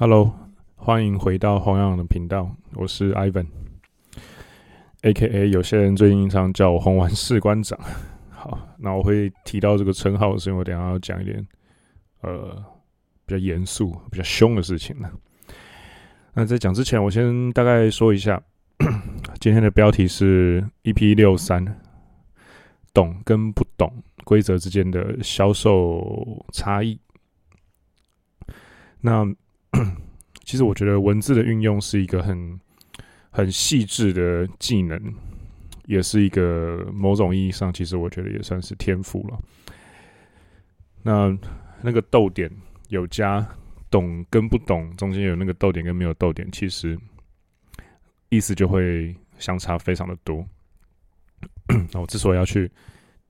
Hello，欢迎回到黄洋的频道，我是 Ivan，A.K.A. 有些人最近常叫我“红丸士官长”。好，那我会提到这个称号，是因为我等下要讲一点呃比较严肃、比较凶的事情呢。那在讲之前，我先大概说一下，今天的标题是 EP 六三，懂跟不懂规则之间的销售差异。那其实我觉得文字的运用是一个很很细致的技能，也是一个某种意义上，其实我觉得也算是天赋了。那那个逗点有加懂跟不懂，中间有那个逗点跟没有逗点，其实意思就会相差非常的多。那我之所以要去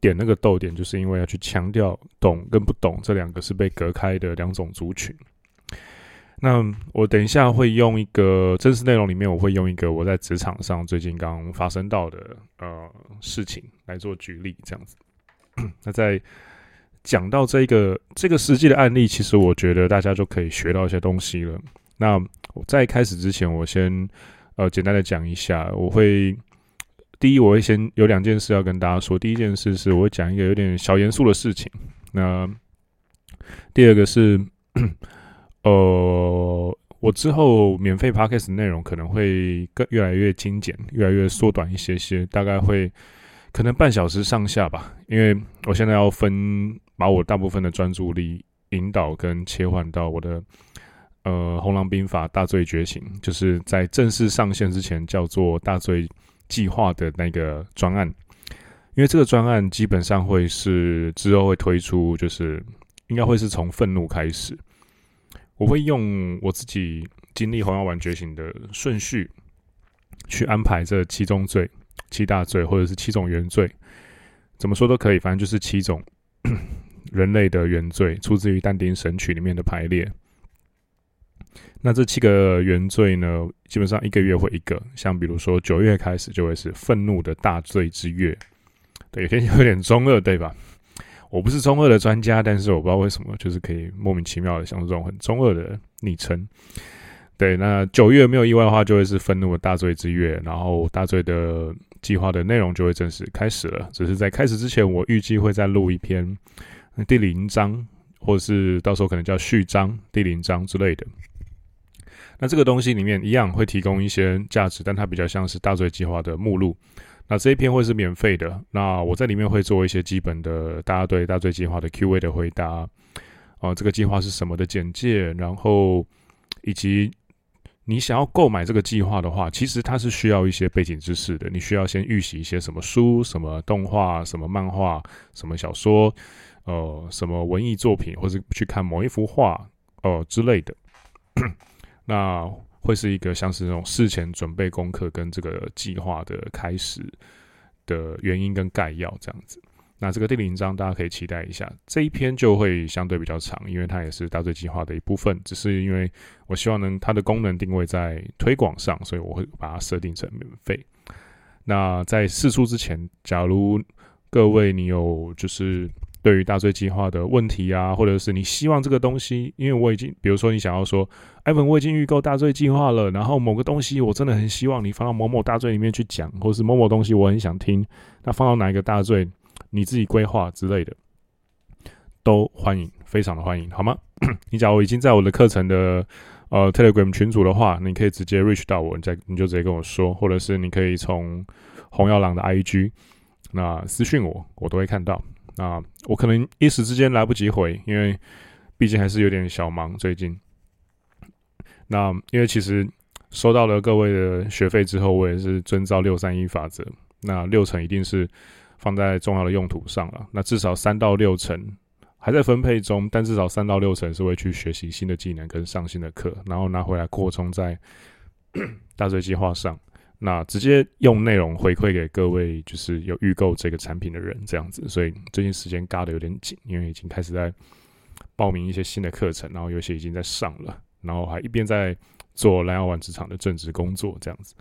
点那个逗点，就是因为要去强调懂跟不懂这两个是被隔开的两种族群。那我等一下会用一个真实内容里面，我会用一个我在职场上最近刚发生到的呃事情来做举例，这样子。那在讲到这个这个实际的案例，其实我觉得大家就可以学到一些东西了。那我在开始之前，我先呃简单的讲一下，我会第一我会先有两件事要跟大家说。第一件事是我会讲一个有点小严肃的事情。那第二个是。呃，我之后免费 podcast 内容可能会更越来越精简，越来越缩短一些些，大概会可能半小时上下吧。因为我现在要分把我大部分的专注力引导跟切换到我的呃《红狼兵法大罪觉醒》，就是在正式上线之前叫做大罪计划的那个专案。因为这个专案基本上会是之后会推出，就是应该会是从愤怒开始。我会用我自己经历红药丸觉醒的顺序去安排这七宗罪、七大罪，或者是七种原罪，怎么说都可以，反正就是七种 人类的原罪，出自于但丁《神曲》里面的排列。那这七个原罪呢，基本上一个月会一个，像比如说九月开始就会是愤怒的大罪之月，对，有点有点中二，对吧？我不是中二的专家，但是我不知道为什么，就是可以莫名其妙的想出这种很中二的昵称。对，那九月没有意外的话，就会是愤怒的大罪之月，然后大罪的计划的内容就会正式开始了。只是在开始之前，我预计会再录一篇第零章，或者是到时候可能叫序章、第零章之类的。那这个东西里面一样会提供一些价值，但它比较像是大罪计划的目录。那这一篇会是免费的。那我在里面会做一些基本的大家对大罪计划的 Q&A 的回答，啊、呃，这个计划是什么的简介，然后以及你想要购买这个计划的话，其实它是需要一些背景知识的。你需要先预习一些什么书、什么动画、什么漫画、什么小说，呃，什么文艺作品，或者去看某一幅画，呃之类的。那。会是一个像是那种事前准备功课跟这个计划的开始的原因跟概要这样子。那这个第零章大家可以期待一下，这一篇就会相对比较长，因为它也是大罪计划的一部分。只是因为我希望能它的功能定位在推广上，所以我会把它设定成免费。那在试出之前，假如各位你有就是。对于大罪计划的问题啊，或者是你希望这个东西，因为我已经，比如说你想要说，艾文，我已经预购大罪计划了，然后某个东西我真的很希望你放到某某大罪里面去讲，或是某某东西我很想听，那放到哪一个大罪，你自己规划之类的，都欢迎，非常的欢迎，好吗？你假如已经在我的课程的呃 Telegram 群组的话，你可以直接 reach 到我，你再你就直接跟我说，或者是你可以从红药郎的 IG 那私讯我，我都会看到。那我可能一时之间来不及回，因为毕竟还是有点小忙最近。那因为其实收到了各位的学费之后，我也是遵照六三一法则，那六成一定是放在重要的用途上了。那至少三到六成还在分配中，但至少三到六成是会去学习新的技能跟上新的课，然后拿回来扩充在大罪计划上。那直接用内容回馈给各位，就是有预购这个产品的人，这样子。所以最近时间嘎的有点紧，因为已经开始在报名一些新的课程，然后有些已经在上了，然后还一边在做蓝药丸职场的正职工作，这样子。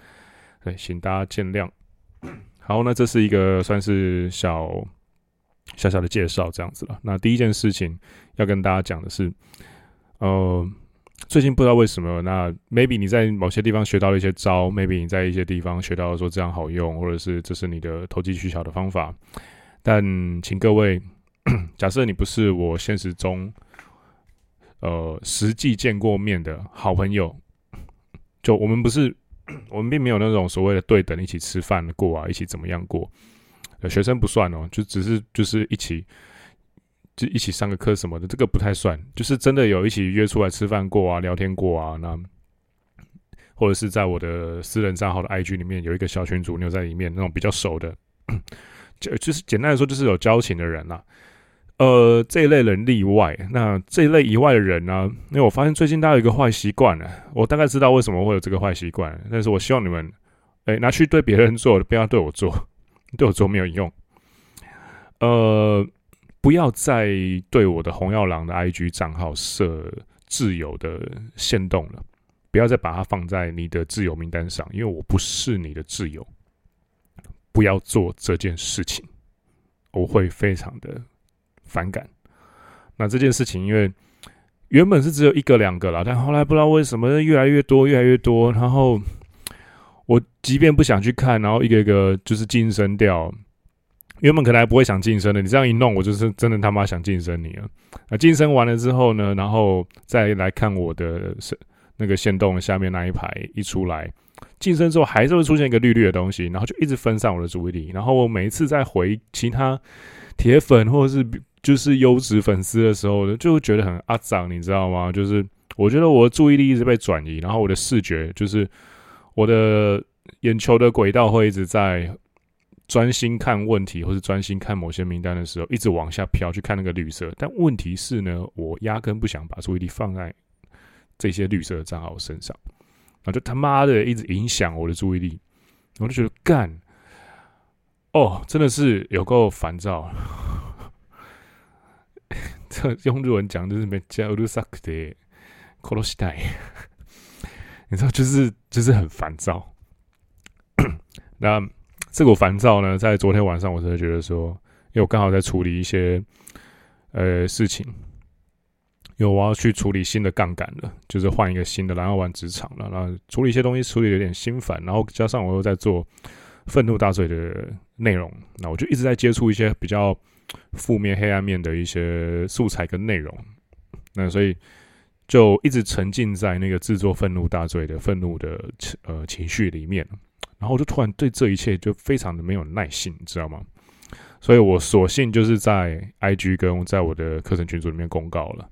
对，请大家见谅。好，那这是一个算是小小小的介绍，这样子了。那第一件事情要跟大家讲的是，呃。最近不知道为什么，那 maybe 你在某些地方学到了一些招，maybe 你在一些地方学到了说这样好用，或者是这是你的投机取巧的方法。但请各位，假设你不是我现实中呃实际见过面的好朋友，就我们不是，我们并没有那种所谓的对等一起吃饭过啊，一起怎么样过？学生不算哦，就只是就是一起。就一起上个课什么的，这个不太算。就是真的有一起约出来吃饭过啊，聊天过啊，那或者是在我的私人账号的 IG 里面有一个小群组，你有在里面那种比较熟的，就就是简单来说就是有交情的人啦、呃，这一类人例外。那这一类以外的人呢、因为我发现最近大家有一个坏习惯了，我大概知道为什么会有这个坏习惯，但是我希望你们哎、拿去对别人做，不要对我做，对我做没有用。呃。不要再对我的红药郎的 IG 账号设自由的限动了，不要再把它放在你的自由名单上，因为我不是你的自由。不要做这件事情，我会非常的反感。那这件事情，因为原本是只有一个两个啦，但后来不知道为什么越来越多，越来越多。然后我即便不想去看，然后一个一个就是晋升掉。原本可能还不会想晋升的，你这样一弄，我就是真的他妈想晋升你了。啊，晋升完了之后呢，然后再来看我的是那个线洞下面那一排一出来，晋升之后还是会出现一个绿绿的东西，然后就一直分散我的注意力。然后我每一次在回其他铁粉或者是就是优质粉丝的时候呢，就觉得很阿长，你知道吗？就是我觉得我的注意力一直被转移，然后我的视觉就是我的眼球的轨道会一直在。专心看问题，或是专心看某些名单的时候，一直往下飘去看那个绿色。但问题是呢，我压根不想把注意力放在这些绿色的账号身上，然后就他妈的一直影响我的注意力，我就觉得干，哦，真的是有够烦躁。这 用日文讲就是没加鲁萨克的克罗西代，你知道，就是就是很烦躁。那。这个烦躁呢，在昨天晚上，我真的觉得说，因为我刚好在处理一些呃事情，因为我要去处理新的杠杆了，就是换一个新的蓝药丸职场了，然后处理一些东西，处理有点心烦，然后加上我又在做愤怒大罪的内容，那我就一直在接触一些比较负面、黑暗面的一些素材跟内容，那所以就一直沉浸在那个制作愤怒大罪的愤怒的呃情绪里面。然后我就突然对这一切就非常的没有耐性，你知道吗？所以我索性就是在 IG 跟在我的课程群组里面公告了。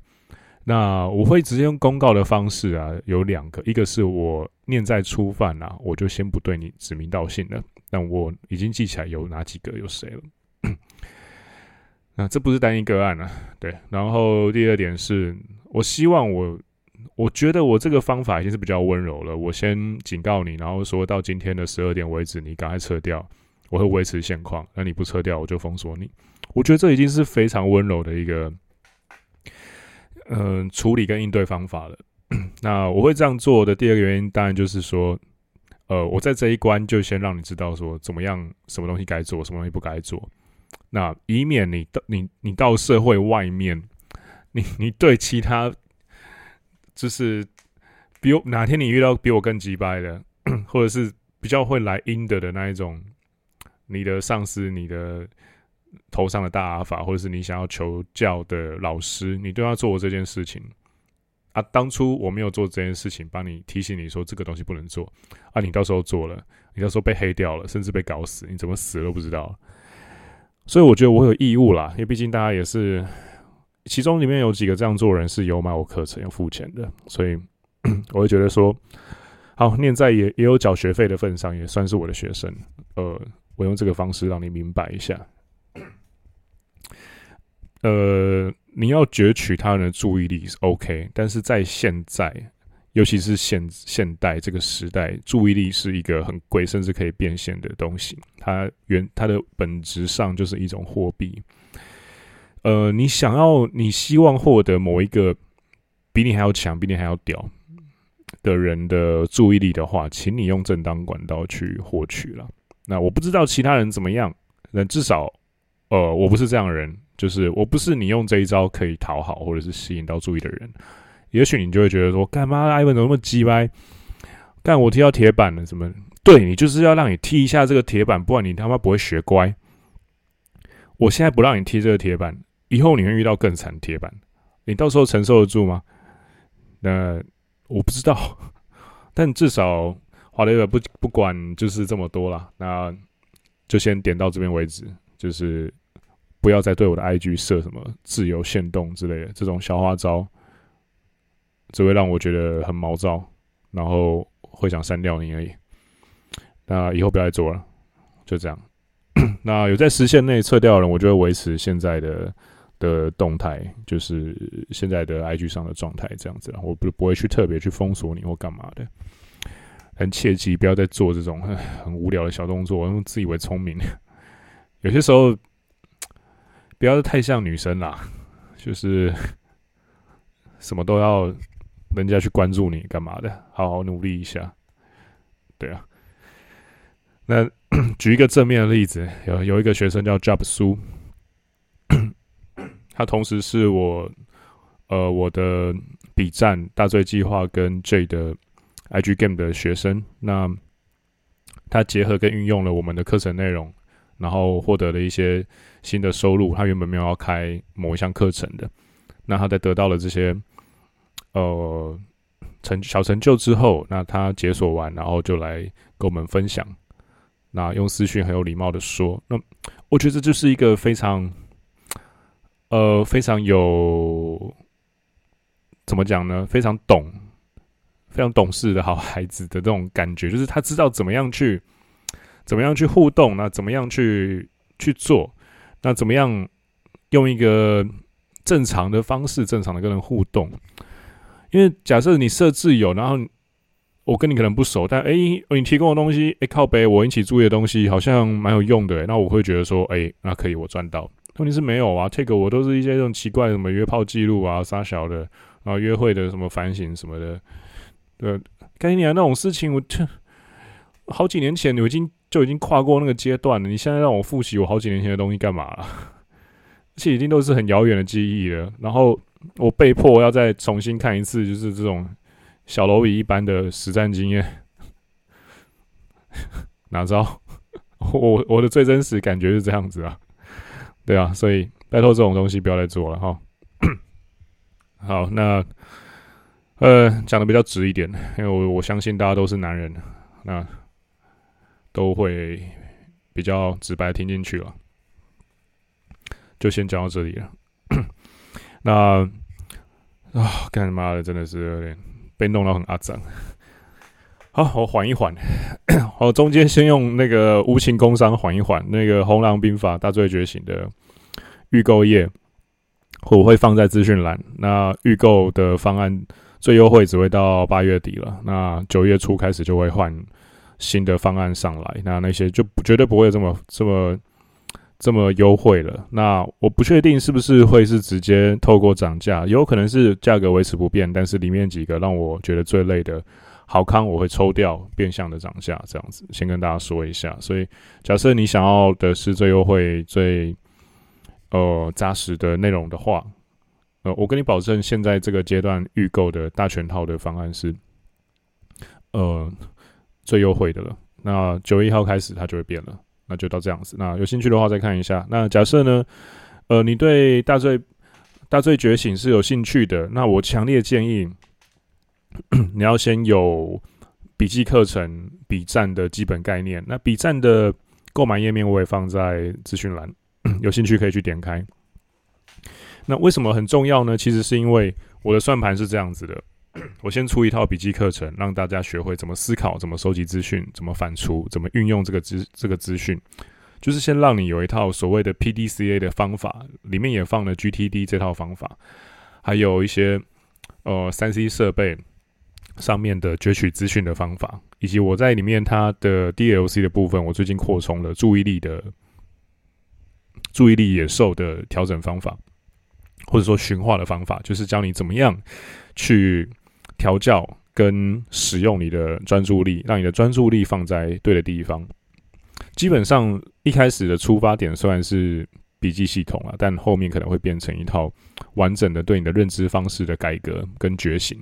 那我会直接用公告的方式啊，有两个，一个是我念在初犯啊，我就先不对你指名道姓了。但我已经记起来有哪几个有谁了。那这不是单一个案啊，对。然后第二点是我希望我。我觉得我这个方法已经是比较温柔了。我先警告你，然后说到今天的十二点为止，你赶快撤掉，我会维持现况。那你不撤掉，我就封锁你。我觉得这已经是非常温柔的一个，嗯、处理跟应对方法了。那我会这样做的第二个原因，当然就是说，呃，我在这一关就先让你知道说怎么样，什么东西该做，什么东西不该做。那以免你到你你到社会外面，你你对其他。就是比我哪天你遇到比我更鸡掰的，或者是比较会来阴的的那一种，你的上司、你的头上的大阿法，或者是你想要求教的老师，你都要做这件事情啊。当初我没有做这件事情，帮你提醒你说这个东西不能做啊，你到时候做了，你到时候被黑掉了，甚至被搞死，你怎么死都不知道。所以我觉得我有义务啦，因为毕竟大家也是。其中里面有几个这样做人是有买我课程有付钱的，所以 我会觉得说，好，念在也也有缴学费的份上，也算是我的学生。呃，我用这个方式让你明白一下，呃，你要攫取他人的注意力是 OK，但是在现在，尤其是现现代这个时代，注意力是一个很贵，甚至可以变现的东西。它原它的本质上就是一种货币。呃，你想要，你希望获得某一个比你还要强、比你还要屌的人的注意力的话，请你用正当管道去获取了。那我不知道其他人怎么样，那至少，呃，我不是这样的人，就是我不是你用这一招可以讨好或者是吸引到注意的人，也许你就会觉得说，干嘛艾文怎么那么鸡掰？干我踢到铁板了，怎么？对，你就是要让你踢一下这个铁板，不然你他妈不会学乖。我现在不让你踢这个铁板，以后你会遇到更惨铁板，你到时候承受得住吗？那我不知道，但至少华雷尔不不管就是这么多了，那就先点到这边为止，就是不要再对我的 IG 设什么自由限动之类的这种小花招，只会让我觉得很毛躁，然后会想删掉你而已。那以后不要再做了，就这样。那有在时限内撤掉的人，我就会维持现在的的动态，就是现在的 IG 上的状态这样子。我不不会去特别去封锁你或干嘛的。很切记不要再做这种 很无聊的小动作，用自以为聪明。有些时候不要太像女生啦，就是什么都要人家去关注你干嘛的，好好努力一下。对啊。那 举一个正面的例子，有有一个学生叫 Job 苏，他同时是我呃我的笔战大罪计划跟 J 的 IG Game 的学生。那他结合跟运用了我们的课程内容，然后获得了一些新的收入。他原本没有要开某一项课程的，那他在得到了这些呃成小成就之后，那他解锁完，然后就来跟我们分享。那用私讯很有礼貌的说，那我觉得这就是一个非常，呃，非常有怎么讲呢？非常懂、非常懂事的好孩子的这种感觉，就是他知道怎么样去，怎么样去互动，那怎么样去去做，那怎么样用一个正常的方式，正常的跟人互动。因为假设你设置有，然后。我跟你可能不熟，但哎、你提供的东西，哎、靠北，我引起注意的东西好像蛮有用的，那我会觉得说，哎、那可以，我赚到。问题是没有啊，take 我都是一些这种奇怪的什么约炮记录啊，杀小的，然后约会的什么反省什么的，对，跟你讲那种事情，我这好几年前我已经就已经跨过那个阶段了，你现在让我复习我好几年前的东西干嘛了？而且已经都是很遥远的记忆了，然后我被迫要再重新看一次，就是这种。小蝼蚁一般的实战经验，哪知道我我的最真实感觉是这样子啊，对啊，所以拜托这种东西不要再做了哈。好，那呃讲的比较直一点，因为我我相信大家都是男人，那都会比较直白听进去了，就先讲到这里了。那啊，干妈的真的是有点。被弄到很阿脏，好，我缓一缓，我中间先用那个无情工商缓一缓，那个《红狼兵法大罪觉醒》的预购页，我会放在资讯栏。那预购的方案最优惠只会到八月底了，那九月初开始就会换新的方案上来，那那些就绝对不会这么这么。这么优惠了，那我不确定是不是会是直接透过涨价，有可能是价格维持不变，但是里面几个让我觉得最累的好康我会抽掉，变相的涨价这样子，先跟大家说一下。所以假设你想要的是最优惠、最呃扎实的内容的话，呃，我跟你保证，现在这个阶段预购的大全套的方案是呃最优惠的了。那九月一号开始它就会变了。那就到这样子。那有兴趣的话再看一下。那假设呢，呃，你对大罪大罪觉醒是有兴趣的，那我强烈建议 你要先有笔记课程笔战的基本概念。那笔战的购买页面我也放在资讯栏，有兴趣可以去点开。那为什么很重要呢？其实是因为我的算盘是这样子的。我先出一套笔记课程，让大家学会怎么思考、怎么收集资讯、怎么反刍、怎么运用这个资这个资讯，就是先让你有一套所谓的 PDCA 的方法，里面也放了 GTD 这套方法，还有一些呃三 C 设备上面的攫取资讯的方法，以及我在里面它的 DLC 的部分，我最近扩充了注意力的注意力野兽的调整方法，或者说驯化的方法，就是教你怎么样去。调教跟使用你的专注力，让你的专注力放在对的地方。基本上一开始的出发点虽然是笔记系统啊，但后面可能会变成一套完整的对你的认知方式的改革跟觉醒。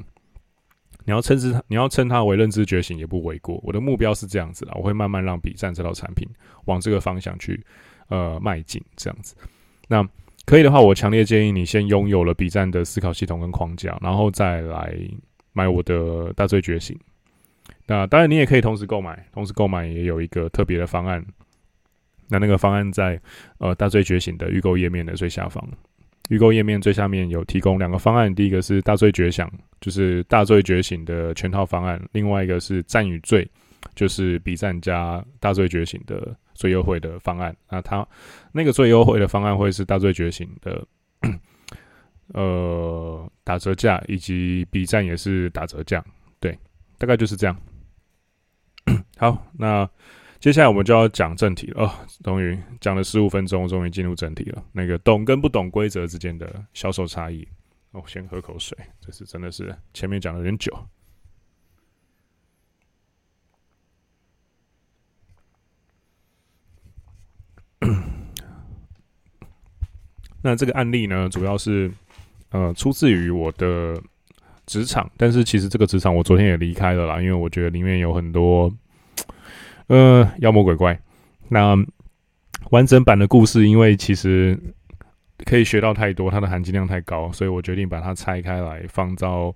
你要称之它，你要称它为认知觉醒也不为过。我的目标是这样子啦，我会慢慢让笔战这套产品往这个方向去呃迈进，这样子。那可以的话，我强烈建议你先拥有了笔战的思考系统跟框架，然后再来买我的大罪觉醒。那当然，你也可以同时购买，同时购买也有一个特别的方案。那那个方案在呃大罪觉醒的预购页面的最下方。预购页面最下面有提供两个方案，第一个是大罪觉醒，就是大罪觉醒的全套方案；另外一个是战与罪，就是比战加大罪觉醒的最优惠的方案。那它那个最优惠的方案会是大罪觉醒的，呃，打折价，以及 B 站也是打折价，对，大概就是这样。好，那。接下来我们就要讲正题了哦，终于讲了十五分钟，终于进入正题了。那个懂跟不懂规则之间的销售差异哦，先喝口水，这是真的是前面讲了有点久。那这个案例呢，主要是呃出自于我的职场，但是其实这个职场我昨天也离开了啦，因为我觉得里面有很多。呃，妖魔鬼怪。那完整版的故事，因为其实可以学到太多，它的含金量太高，所以我决定把它拆开来放到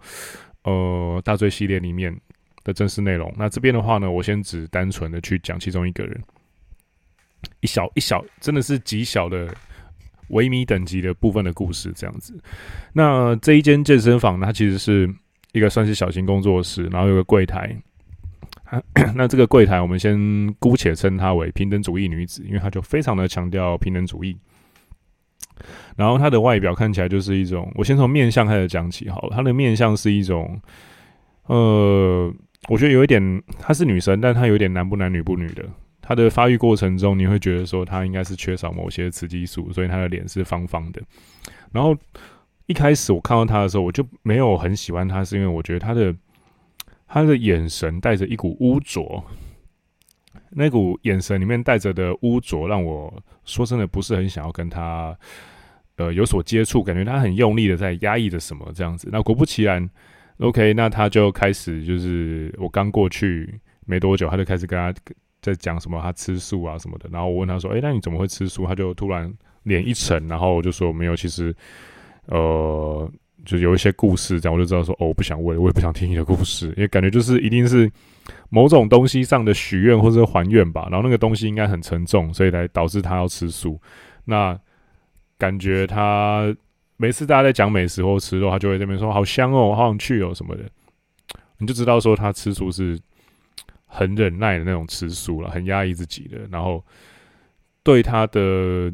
呃大罪系列里面的正式内容。那这边的话呢，我先只单纯的去讲其中一个人，一小一小，真的是极小的维米等级的部分的故事这样子。那这一间健身房，它其实是一个算是小型工作室，然后有个柜台。那这个柜台，我们先姑且称她为平等主义女子，因为她就非常的强调平等主义。然后她的外表看起来就是一种，我先从面相开始讲起好了。她的面相是一种，呃，我觉得有一点，她是女生，但她有点男不男女不女的。他的发育过程中，你会觉得说他应该是缺少某些雌激素，所以他的脸是方方的。然后一开始我看到他的时候，我就没有很喜欢他，是因为我觉得他的。他的眼神带着一股污浊，那股眼神里面带着的污浊，让我说真的不是很想要跟他呃有所接触，感觉他很用力的在压抑着什么这样子。那果不其然，OK，那他就开始就是我刚过去没多久，他就开始跟他在讲什么他吃素啊什么的。然后我问他说：“诶，那你怎么会吃素？”他就突然脸一沉，然后我就说：“没有，其实呃。”就有一些故事，这样我就知道说，哦，我不想问，我也不想听你的故事，因为感觉就是一定是某种东西上的许愿或者还愿吧，然后那个东西应该很沉重，所以来导致他要吃素。那感觉他每次大家在讲美食或吃肉，他就会这边说好香哦，好想去哦什么的，你就知道说他吃素是很忍耐的那种吃素了，很压抑自己的，然后对他的。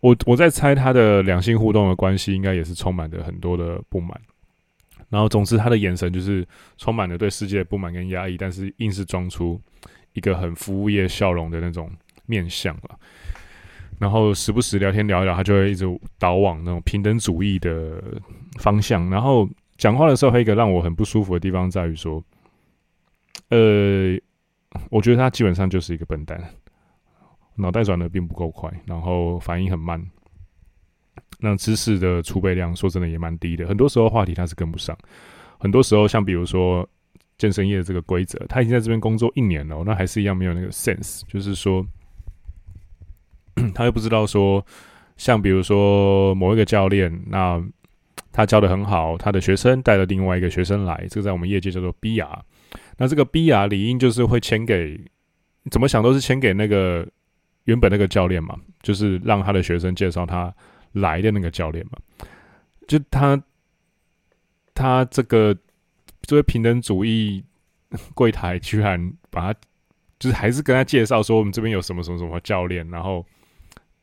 我我在猜他的两性互动的关系，应该也是充满着很多的不满。然后，总之他的眼神就是充满了对世界的不满跟压抑，但是硬是装出一个很服务业笑容的那种面相了。然后时不时聊天聊一聊，他就会一直导往那种平等主义的方向。然后讲话的时候，还有一个让我很不舒服的地方在于说，呃，我觉得他基本上就是一个笨蛋。脑袋转的并不够快，然后反应很慢，那知识的储备量说真的也蛮低的。很多时候话题他是跟不上，很多时候像比如说健身业的这个规则，他已经在这边工作一年了，那还是一样没有那个 sense，就是说 他又不知道说，像比如说某一个教练，那他教的很好，他的学生带了另外一个学生来，这个在我们业界叫做 BR，那这个 B 啊理应就是会签给，怎么想都是签给那个。原本那个教练嘛，就是让他的学生介绍他来的那个教练嘛，就他他这个作为平等主义 柜台，居然把他就是还是跟他介绍说我们这边有什么什么什么教练，然后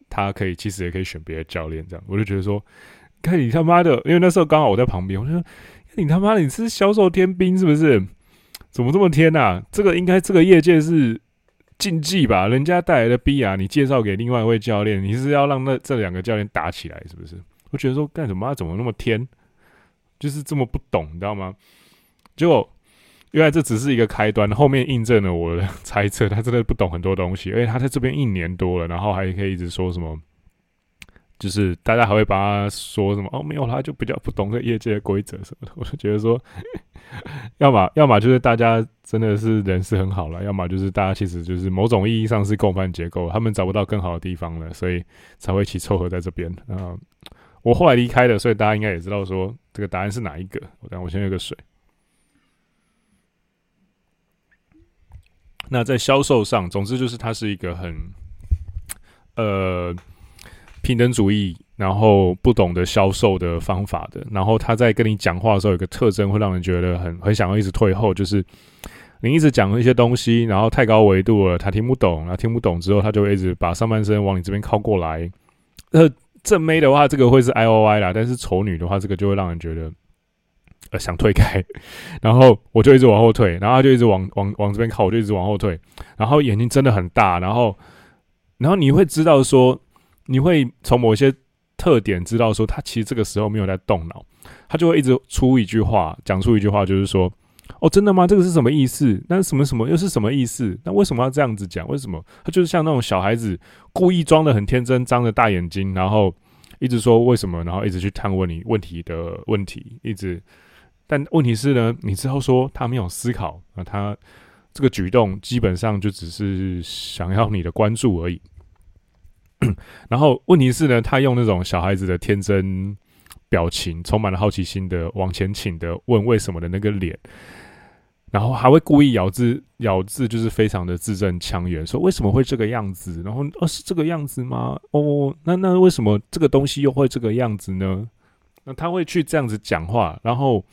他可以其实也可以选别的教练这样，我就觉得说，看你他妈的，因为那时候刚好我在旁边，我就说你他妈的你是销售天兵是不是？怎么这么天啊？这个应该这个业界是。禁忌吧，人家带来的 B 啊，你介绍给另外一位教练，你是要让那这两个教练打起来，是不是？我觉得说干什么？他怎么那么天，就是这么不懂，你知道吗？结果原来这只是一个开端，后面印证了我的 猜测，他真的不懂很多东西，而且他在这边一年多了，然后还可以一直说什么就是大家还会把他说什么哦，没有，他就比较不懂这业界的规则什么的。我就觉得说，要么要么就是大家真的是人是很好了，要么就是大家其实就是某种意义上是共犯结构，他们找不到更好的地方了，所以才会一起凑合在这边。啊，我后来离开了，所以大家应该也知道说这个答案是哪一个。我等我先喝个水。那在销售上，总之就是它是一个很呃。平等主义，然后不懂得销售的方法的，然后他在跟你讲话的时候，有个特征会让人觉得很很想要一直退后，就是你一直讲一些东西，然后太高维度了，他听不懂，然后听不懂之后，他就会一直把上半身往你这边靠过来。呃，正妹的话，这个会是 I O I 啦，但是丑女的话，这个就会让人觉得呃想退开，然后我就一直往后退，然后他就一直往往往这边靠，我就一直往后退，然后眼睛真的很大，然后然后你会知道说。你会从某一些特点知道说，他其实这个时候没有在动脑，他就会一直出一句话，讲出一句话，就是说：“哦，真的吗？这个是什么意思？那什么什么又是什么意思？那为什么要这样子讲？为什么？”他就是像那种小孩子，故意装得很天真，张着大眼睛，然后一直说为什么，然后一直去探问你问题的问题，一直。但问题是呢，你知道说他没有思考，那他这个举动基本上就只是想要你的关注而已。然后问题是呢，他用那种小孩子的天真表情，充满了好奇心的往前倾的问为什么的那个脸，然后还会故意咬字咬字，就是非常的字正腔圆，说为什么会这个样子？然后哦，是这个样子吗？哦，那那为什么这个东西又会这个样子呢？那他会去这样子讲话，然后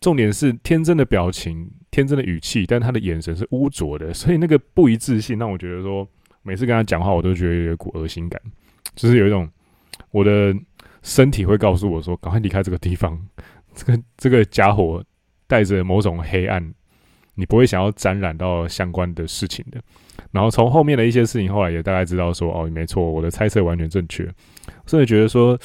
重点是天真的表情、天真的语气，但他的眼神是污浊的，所以那个不一致性让我觉得说。每次跟他讲话，我都觉得有一股恶心感，就是有一种我的身体会告诉我说：“赶快离开这个地方。”这个这个家伙带着某种黑暗，你不会想要沾染到相关的事情的。然后从后面的一些事情，后来也大概知道说：“哦，没错，我的猜测完全正确。”所以觉得说，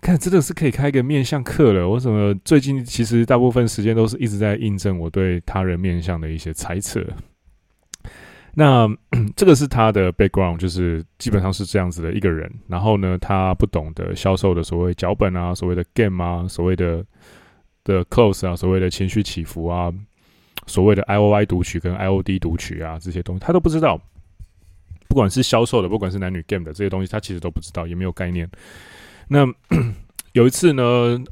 看真的是可以开一个面相课了。我怎么最近其实大部分时间都是一直在印证我对他人面相的一些猜测。那 这个是他的 background，就是基本上是这样子的一个人。然后呢，他不懂得销售的所谓脚本啊，所谓的 game 啊，所谓的的 close 啊，所谓的情绪起伏啊，所谓的 I O I 读取跟 I O D 读取啊，这些东西他都不知道。不管是销售的，不管是男女 game 的这些东西，他其实都不知道，也没有概念。那 有一次呢，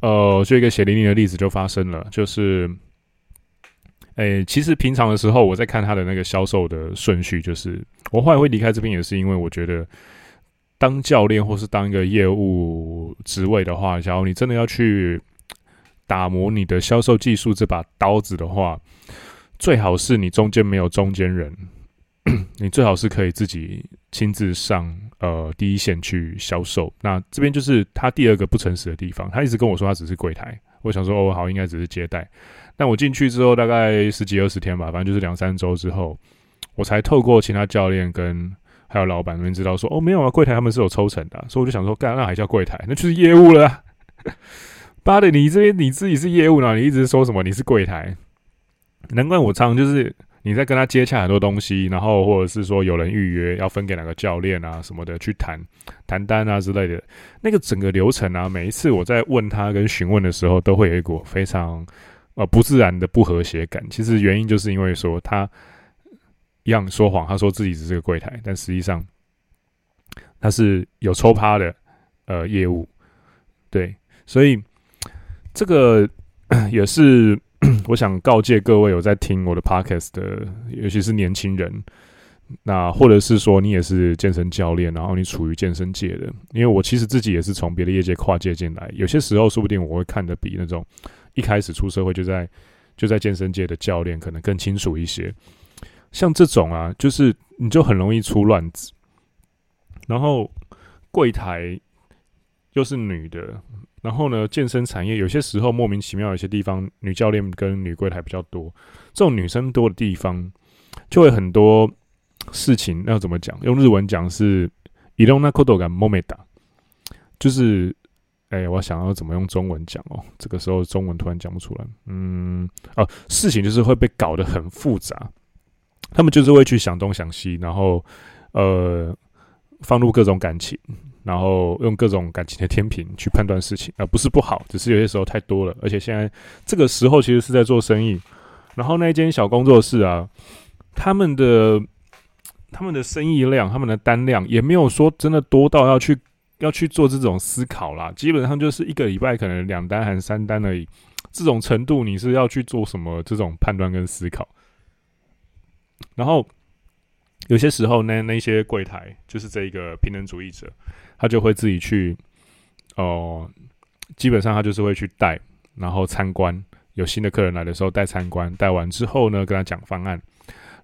呃，就一个血淋淋的例子就发生了，就是。诶、其实平常的时候，我在看他的那个销售的顺序，就是我后来会离开这边，也是因为我觉得当教练或是当一个业务职位的话，假如你真的要去打磨你的销售技术这把刀子的话，最好是你中间没有中间人，你最好是可以自己亲自上呃第一线去销售。那这边就是他第二个不诚实的地方，他一直跟我说他只是柜台，我想说哦好，应该只是接待。但我进去之后，大概十几二十天吧，反正就是两三周之后，我才透过其他教练跟还有老板那边知道说，哦，没有啊，柜台他们是有抽成的，所以我就想说，干，那还叫柜台？那就是业务了啊。爸的，你这边你自己是业务呢，你一直说什么你是柜台？难怪我常就是你在跟他接洽很多东西，然后或者是说有人预约要分给哪个教练啊什么的去谈谈单啊之类的，那个整个流程啊，每一次我在问他跟询问的时候，都会有一股非常。呃，不自然的不和谐感，其实原因就是因为说他一样说谎，他说自己只是个柜台，但实际上他是有抽趴的呃业务，对，所以这个 也是 我想告诫各位有在听我的 podcast 的，尤其是年轻人，那或者是说你也是健身教练，然后你处于健身界的，因为我其实自己也是从别的业界跨界进来，有些时候说不定我会看得比那种。一开始出社会就在就在健身界的教练可能更清楚一些，像这种啊，就是你就很容易出乱子。然后柜台又是女的，然后呢，健身产业有些时候莫名其妙，有些地方女教练跟女柜台比较多，这种女生多的地方就会很多事情。要怎么讲？用日文讲是“いろんなことがもめた”，就是。 哎、我想要怎么用中文讲哦？这个时候中文突然讲不出来。嗯，哦，事情就是会被搞得很复杂，他们就是会去想东想西，然后呃，放入各种感情，然后用各种感情的天平去判断事情，而不是不好，只是有些时候太多了。而且现在这个时候其实是在做生意，然后那间小工作室啊，他们的他们的生意量、他们的单量也没有说真的多到要去要去做这种思考啦。基本上就是一个礼拜可能两单还是三单而已，这种程度你是要去做什么这种判断跟思考？然后。有些时候呢，那些柜台就是这一个平等主义者，他就会自己去，哦、基本上他就是会去带，然后参观。有新的客人来的时候带参观，带完之后呢，跟他讲方案。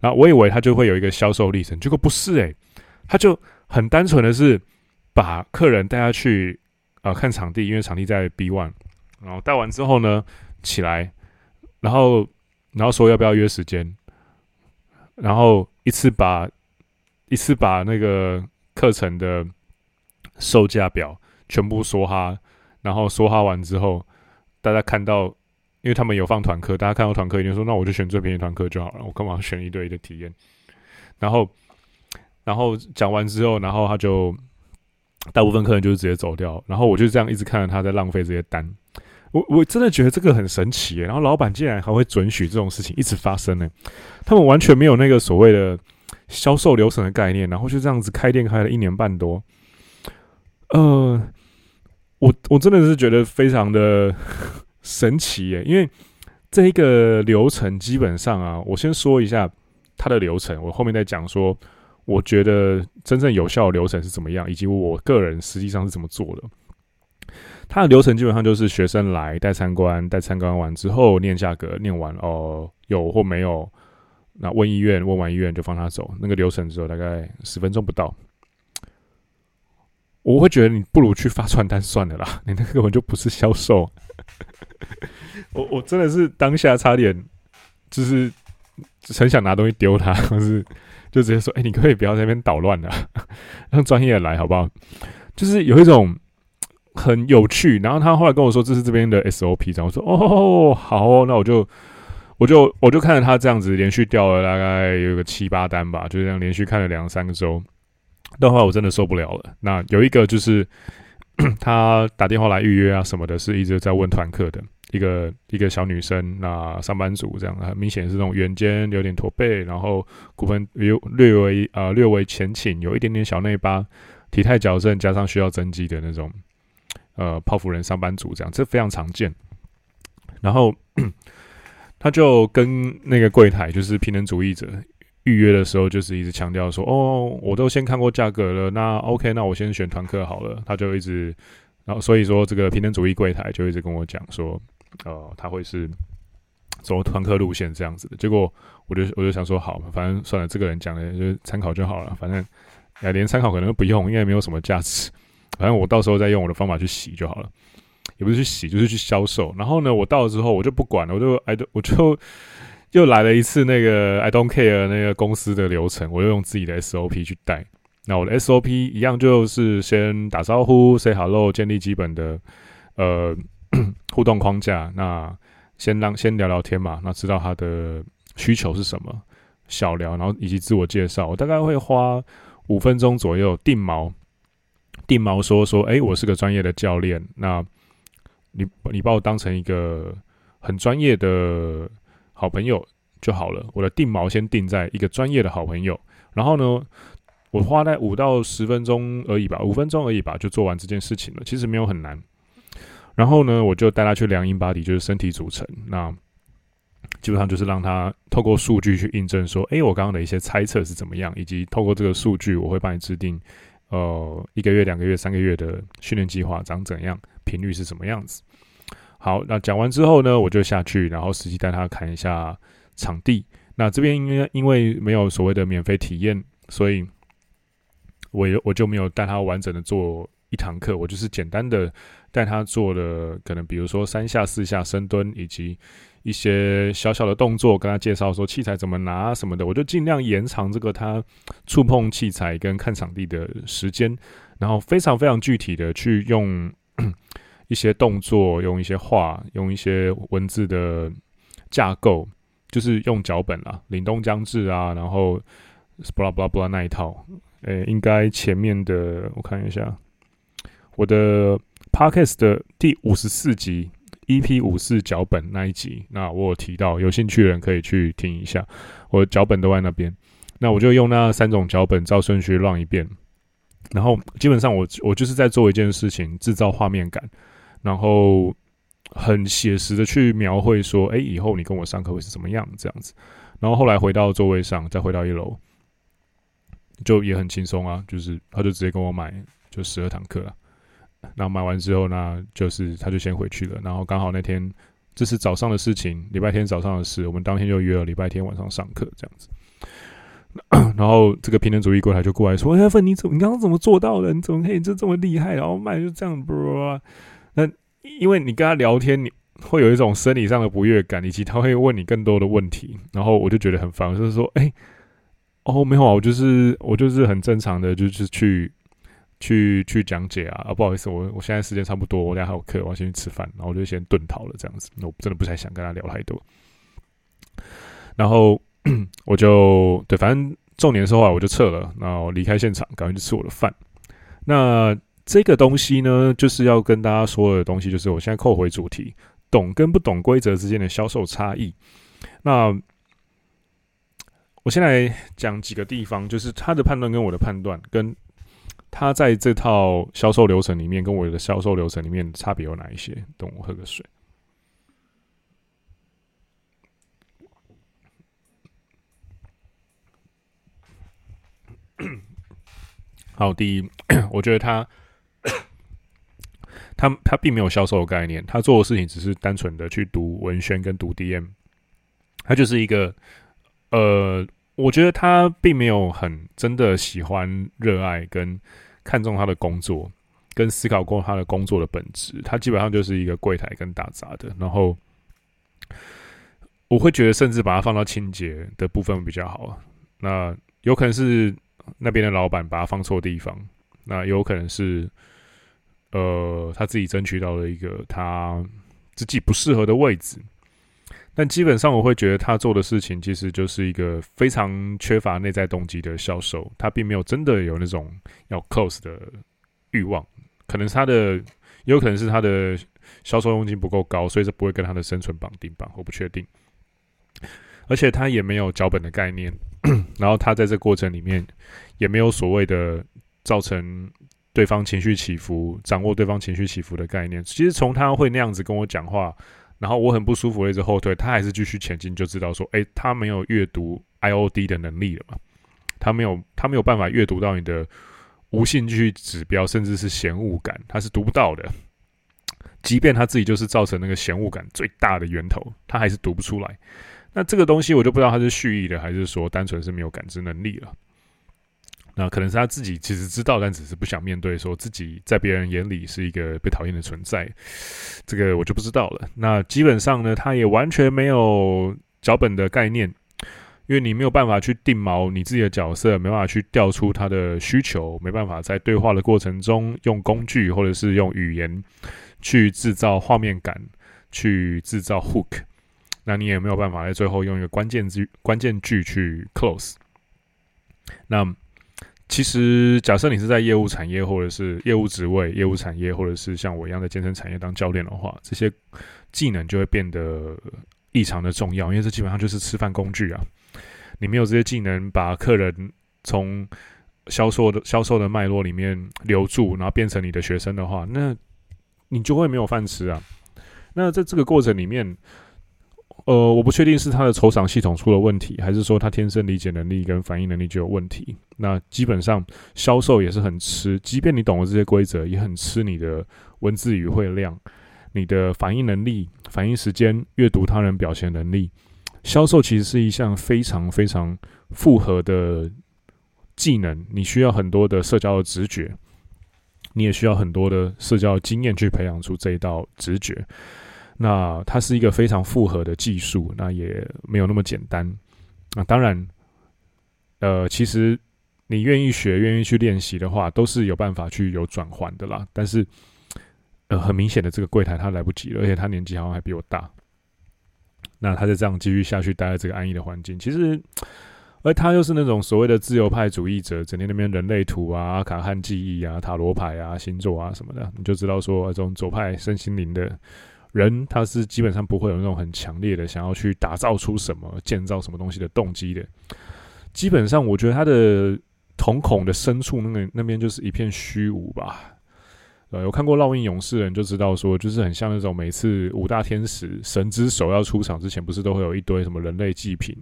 然后我以为他就会有一个销售历程，结果不是诶、他就很单纯的是把客人带他去啊、呃、看场地，因为场地在 B one，然后带完之后呢，起来，然后然后说要不要约时间，然后。一次把一次把那个课程的售价表全部说哈，然后说哈完之后，大家看到，因为他们有放团课，大家看到团课一定说，那我就选最便宜团课就好了，我干嘛选一对一的体验？然后，然后讲完之后，然后他就大部分客人就是直接走掉，然后我就这样一直看着他在浪费这些单。我我真的觉得这个很神奇耶，然后老板竟然还会准许这种事情一直发生呢？他们完全没有那个所谓的销售流程的概念，然后就这样子开店开了一年半多。呃，我我真的是觉得非常的 神奇耶，因为这一个流程基本上啊，我先说一下它的流程，我后面再讲说，我觉得真正有效流程是怎么样，以及我个人实际上是怎么做的。它的流程基本上就是学生来带参观，带参观完之后念价格，念完哦有或没有，那问医院，问完医院就放他走。那个流程只有大概十分钟不到，我会觉得你不如去发传单算了啦，你那个根本就不是销售。我我真的是当下差点就是很想拿东西丢他，或是就直接说：“哎、你可以不要在那边捣乱了，让专业来好不好？”就是有一种。很有趣，然后他后来跟我说，这是这边的 SOP，然后我说哦好哦，那我就我就我就看着他这样子连续掉了大概有个七八单吧，就这样连续看了两三个周，到后来我真的受不了了。那有一个就是 他打电话来预约啊什么的，是一直在问团课的一个一个小女生，那上班族这样，很明显是那种圆肩，有点驼背，然后骨盆有略微呃略微前倾，有一点点小内八，体态矫正加上需要增肌的那种。呃，泡芙人上班族这样，这非常常见。然后 他就跟那个柜台，就是平等主义者预约的时候，就是一直强调说：“哦，我都先看过价格了，那 OK，那我先选团课好了。”他就一直，然后所以说这个平等主义柜台就一直跟我讲说：“呃，他会是走团课路线这样子的。”结果我就我就想说：“好，反正算了，这个人讲的就参考就好了，反正，连参考可能都不用，因为没有什么价值。”反正我到时候再用我的方法去洗就好了，也不是去洗，就是去销售。然后呢，我到了之后我就不管了，我就 I 我就又来了一次那个 I don't care 那个公司的流程，我又用自己的 SOP 去带。那我的 SOP 一样，就是先打招呼，say hello，建立基本的呃 互动框架。那先让先聊聊天嘛，那知道他的需求是什么，小聊，然后以及自我介绍。我大概会花五分钟左右定锚。定锚说说，哎、我是个专业的教练，那你你把我当成一个很专业的好朋友就好了。我的定锚先定在一个专业的好朋友，然后呢，我花在五到十分钟而已吧，五分钟而已吧，就做完这件事情了。其实没有很难。然后呢，我就带他去量 InBody，就是身体组成。那基本上就是让他透过数据去印证说，哎、我刚刚的一些猜测是怎么样，以及透过这个数据，我会帮你制定。呃，一个月、两个月、三个月的训练计划长怎样？频率是什么样子？好，那讲完之后呢，我就下去，然后实际带他看一下场地。那这边因为因为没有所谓的免费体验，所以我也我就没有带他完整的做一堂课，我就是简单的带他做了，可能比如说三下、四下深蹲，以及。一些小小的动作，跟他介绍说器材怎么拿什么的，我就尽量延长这个他触碰器材跟看场地的时间，然后非常非常具体的去用 一些动作，用一些话，用一些文字的架构，就是用脚本啊，凛冬将至啊，然后布拉布拉布拉那一套，诶，应该前面的我看一下，我的 Podcast 的第五十四集 EP 五四脚本那一集，那我有提到，有兴趣的人可以去听一下，我脚本都在那边。那我就用那三种脚本照顺序 run 一遍，然后基本上我我就是在做一件事情，制造画面感，然后很写实的去描绘说，哎，以后你跟我上课会是怎么样这样子。然后后来回到座位上，再回到一楼，就也很轻松啊，就是他就直接跟我买就十二堂课了。然后买完之后呢，就是他就先回去了。然后刚好那天这是早上的事情，礼拜天早上的事，我们当天就约了礼拜天晚上上课这样子。然后这个平等主义过来就过来说：“哎，芬，你怎么你刚刚怎么做到的？你怎么可以就这么厉害？然后卖就这样，不不不。那因为你跟他聊天，你会有一种生理上的不悦感，以及他会问你更多的问题。然后我就觉得很烦，就是说，哎，哦，没有啊，我就是我就是很正常的，就是去去去讲解啊。啊，不好意思，我我现在时间差不多，我等下还有课，我要先去吃饭。然后我就先遁逃了，这样子。那我真的不太想跟他聊太多。然后。”我就对，反正重点的时候啊，我就撤了，然后离开现场，赶快去吃我的饭。那这个东西呢，就是要跟大家说的东西，就是我现在扣回主题，懂跟不懂规则之间的销售差异。那我先来讲几个地方，就是他的判断跟我的判断，跟他在这套销售流程里面跟我的销售流程里面差别有哪一些？等我喝个水。好，第一，我觉得他，他他并没有销售的概念，他做的事情只是单纯的去读文宣跟读 DM，他就是一个，呃，我觉得他并没有很真的喜欢、热爱跟看重他的工作，跟思考过他的工作的本质，他基本上就是一个柜台跟打杂的，然后我会觉得甚至把它放到清洁的部分比较好，那有可能是。那边的老板把他放错地方，那有可能是，呃，他自己争取到了一个他自己不适合的位置。但基本上，我会觉得他做的事情其实就是一个非常缺乏内在动机的销售，他并没有真的有那种要 close 的欲望。可能是他的，也有可能是他的销售佣金不够高，所以这不会跟他的生存绑定吧？我不确定。而且他也没有脚本的概念。然后他在这过程里面也没有所谓的造成对方情绪起伏、掌握对方情绪起伏的概念。其实从他会那样子跟我讲话，然后我很不舒服一直后退，他还是继续前进，就知道说，哎，他没有阅读 IOD 的能力了嘛？他没有，他没有办法阅读到你的无兴趣指标，甚至是嫌恶感，他是读不到的。即便他自己就是造成那个嫌恶感最大的源头，他还是读不出来。那这个东西我就不知道他是蓄意的，还是说单纯是没有感知能力了。那可能是他自己其实知道，但只是不想面对，说自己在别人眼里是一个被讨厌的存在。这个我就不知道了。那基本上呢，他也完全没有脚本的概念，因为你没有办法去定锚你自己的角色，没办法去调出他的需求，没办法在对话的过程中用工具或者是用语言去制造画面感，去制造 hook。那你也没有办法在最后用一个关键句关键句去 close。那其实假设你是在业务产业，或者是业务职位、业务产业，或者是像我一样在健身产业当教练的话，这些技能就会变得异常的重要，因为这基本上就是吃饭工具啊。你没有这些技能，把客人从销售的销售的脉络里面留住，然后变成你的学生的话，那你就会没有饭吃啊。那在这个过程里面。呃，我不确定是他的酬赏系统出了问题，还是说他天生理解能力跟反应能力就有问题。那基本上销售也是很吃，即便你懂了这些规则，也很吃你的文字语汇量、你的反应能力、反应时间、阅读他人表现能力。销售其实是一项非常非常复合的技能，你需要很多的社交的直觉，你也需要很多的社交经验去培养出这一道直觉。那它是一个非常复合的技术，那也没有那么简单。那当然，呃，其实你愿意学、愿意去练习的话，都是有办法去有转换的啦。但是，呃，很明显的，这个柜台他来不及了，而且他年纪好像还比我大。那他就这样继续下去待在这个安逸的环境，其实而他又是那种所谓的自由派主义者，整天那边人类图啊、卡汉记忆啊、塔罗牌啊、星座啊什么的，你就知道说这种左派身心灵的人，他是基本上不会有那种很强烈的想要去打造出什么、建造什么东西的动机的。基本上，我觉得他的瞳孔的深处那个那边就是一片虚无吧。呃，有看过《烙印勇士》的人就知道，说就是很像那种每次五大天使神之手要出场之前，不是都会有一堆什么人类祭品，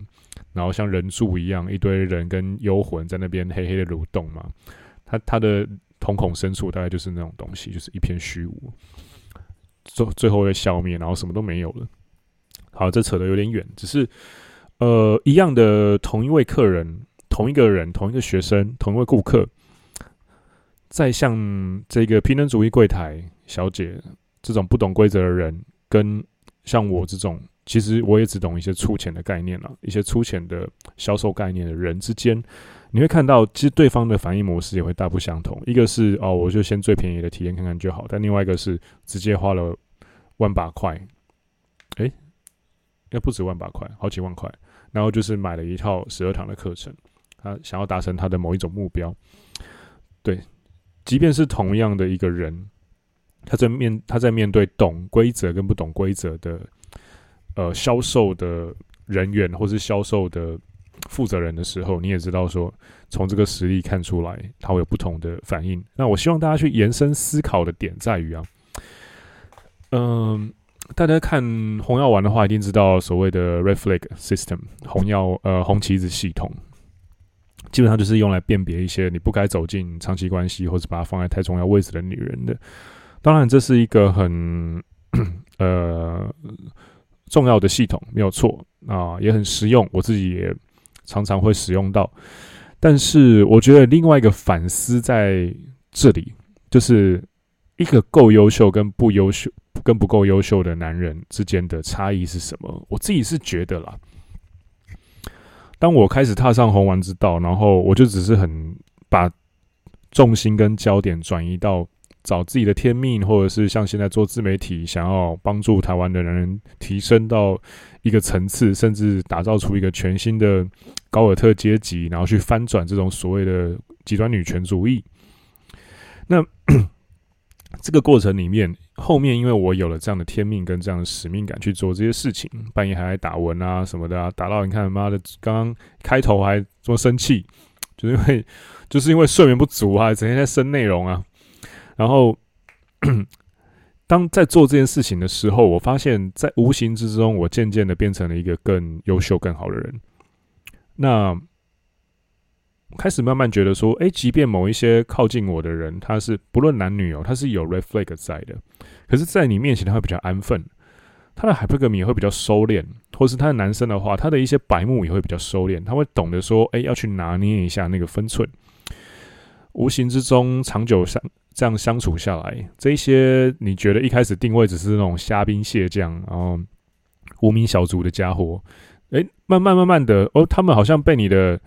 然后像人柱一样，一堆人跟幽魂在那边黑黑的蠕动嘛。他他的瞳孔深处大概就是那种东西，就是一片虚无，最最后会消灭，然后什么都没有了。好，这扯得有点远，只是呃，一样的同一位客人，同一个人，同一个学生，同一位顾客。在像这个平等主义柜台小姐这种不懂规则的人，跟像我这种其实我也只懂一些粗浅的概念了，一些粗浅的销售概念的人之间，你会看到其实对方的反应模式也会大不相同。一个是哦，我就先最便宜的体验看看就好，但另外一个是直接花了万把块，诶，要不止万把块，好几万块，然后就是买了一套十二堂的课程，他想要达成他的某一种目标，对。即便是同样的一个人，他在面他在面对懂规则跟不懂规则的呃销售的人员或是销售的负责人的时候，你也知道说，从这个实例看出来，他会有不同的反应。那我希望大家去延伸思考的点在于啊，嗯、大家看红药丸的话，一定知道所谓的 Red Flag System 红药呃红旗子系统。基本上就是用来辨别一些你不该走进长期关系，或者把它放在太重要位置的女人的。当然，这是一个很呃重要的系统，没有错啊，也很实用。我自己也常常会使用到。但是，我觉得另外一个反思在这里，就是一个够优秀跟不优秀、跟不够优秀的男人之间的差异是什么？我自己是觉得啦。当我开始踏上红丸之道，然后我就只是很把重心跟焦点转移到找自己的天命，或者是像现在做自媒体，想要帮助台湾的人提升到一个层次，甚至打造出一个全新的高尔特阶级，然后去翻转这种所谓的极端女权主义。那 这个过程里面。后面因为我有了这样的天命跟这样的使命感去做这些事情，半夜还来打文啊什么的啊，打到你看妈的，刚刚开头还这么生气，就是因为就是因为睡眠不足啊，整天在生内容啊。然后当在做这件事情的时候，我发现，在无形之中，我渐渐的变成了一个更优秀、更好的人。那。开始慢慢觉得说，诶，即便某一些靠近我的人，他是不论男女哦，他是有 red flag 在的，可是，在你面前他会比较安分，他的 hypergamy 会比较收敛，或是他的男生的话，他的一些白目也会比较收敛，他会懂得说，诶，要去拿捏一下那个分寸。无形之中，长久相这样相处下来，这一些你觉得一开始定位只是那种虾兵蟹将，然后无名小卒的家伙，诶，慢慢慢慢的，哦，他们好像被你的。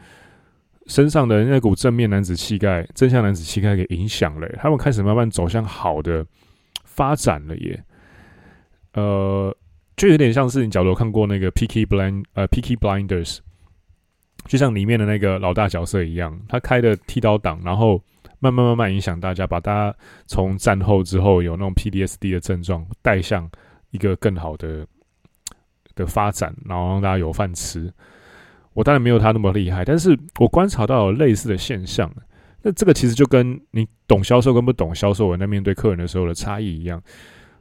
身上的那股正面男子气概、正向男子气概给影响了，他们开始慢慢走向好的发展了耶。呃，就有点像是你假如看过那个 Peaky Blind 呃 Peaky Blinders，就像里面的那个老大角色一样，他开的剃刀党，然后慢慢慢慢影响大家，把大家从战后之后有那种 PDSD 的症状带向一个更好的的发展，然后让大家有饭吃。我当然没有他那么厉害，但是我观察到有类似的现象。那这个其实就跟你懂销售跟不懂销售人在面对客人的时候的差异一样。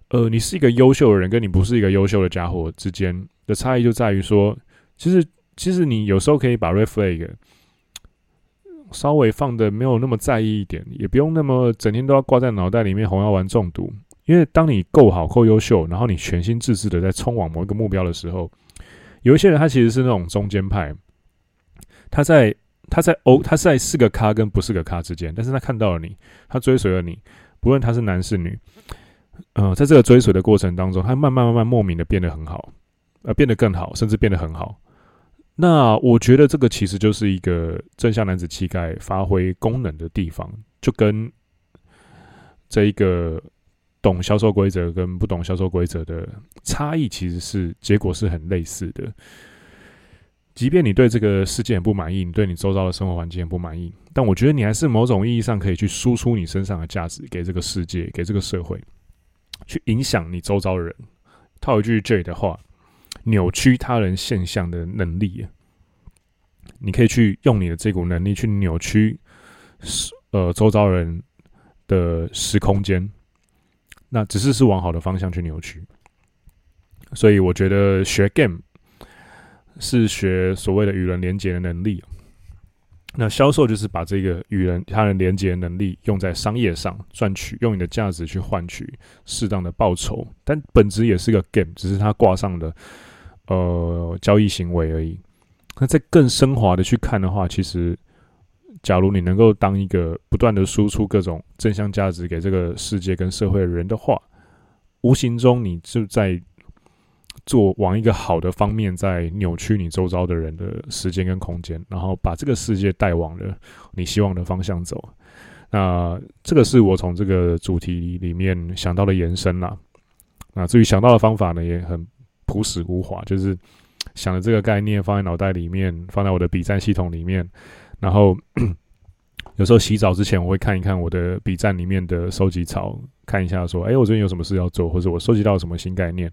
呃，你是一个优秀的人，跟你不是一个优秀的家伙之间的差异就在于说，其实其实你有时候可以把 red flag 稍微放的没有那么在意一点，也不用那么整天都要挂在脑袋里面红药丸中毒。因为当你够好够优秀，然后你全心致志的在冲往某一个目标的时候。有一些人，他其实是那种中间派，他在他在哦，他在是个咖跟不是个咖之间，但是他看到了你，他追随了你，不论他是男是女，呃，在这个追随的过程当中，他慢慢慢慢莫名的变得很好，呃，变得更好，甚至变得很好。那我觉得这个其实就是一个正向男子气概发挥功能的地方，就跟这一个。懂销售规则跟不懂销售规则的差异，其实是结果是很类似的。即便你对这个世界很不满意，你对你周遭的生活环境很不满意，但我觉得你还是某种意义上可以去输出你身上的价值给这个世界，给这个社会，去影响你周遭的人。套一句 J 的话，扭曲他人现象的能力，你可以去用你的这股能力去扭曲，呃，周遭人的时空间，那只是是往好的方向去扭曲。所以我觉得学 game 是学所谓的与人连接的能力。那销售就是把这个与人他人连接的能力用在商业上，赚取用你的价值去换取适当的报酬，但本质也是个 game，只是它挂上的呃交易行为而已。那再更升华的去看的话，其实假如你能够当一个不断的输出各种正向价值给这个世界跟社会的人的话，无形中你就在。做往一个好的方面，在扭曲你周遭的人的时间跟空间，然后把这个世界带往了你希望的方向走。那这个是我从这个主题里面想到的延伸啦。那至于想到的方法呢，也很朴实无华，就是想着这个概念放在脑袋里面，放在我的笔战系统里面，然后 有时候洗澡之前，我会看一看我的笔战里面的收集槽，看一下说，哎，我最近有什么事要做，或者我收集到什么新概念。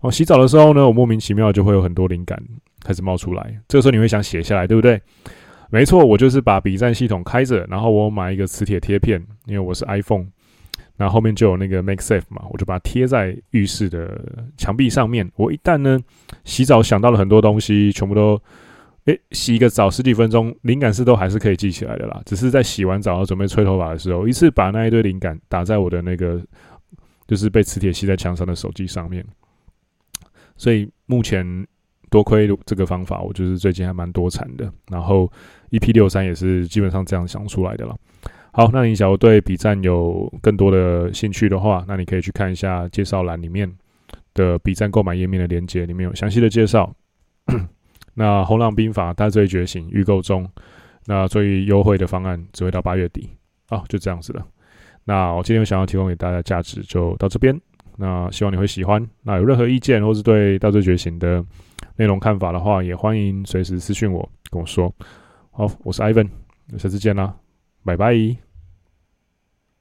哦，洗澡的时候呢，我莫名其妙就会有很多灵感开始冒出来。这个时候你会想写下来，对不对？没错，我就是把笔战系统开着，然后我买一个磁铁贴片，因为我是 iPhone，然后后面就有那个 Make Safe 嘛，我就把它贴在浴室的墙壁上面。我一旦呢洗澡想到了很多东西，全部都诶洗一个澡十几分钟，灵感是都还是可以记起来的啦。只是在洗完澡要准备吹头发的时候，一次把那一堆灵感打在我的那个就是被磁铁吸在墙上的手机上面。所以目前多亏这个方法，我就是最近还蛮多产的。然后 EP 六三也是基本上这样想出来的了。好，那你假如对比战有更多的兴趣的话，那你可以去看一下介绍栏里面的比战购买页面的链接，里面有详细的介绍。那红狼兵法大罪觉醒预购中，那最优惠的方案只会到八月底。好，就这样子了。那我今天想要提供给大家价值就到这边。那希望你会喜欢。那有任何意见或是对《大罪觉醒》的内容看法的话，也欢迎随时私讯我，跟我说。好，我是 Ivan，下次见啦，拜拜。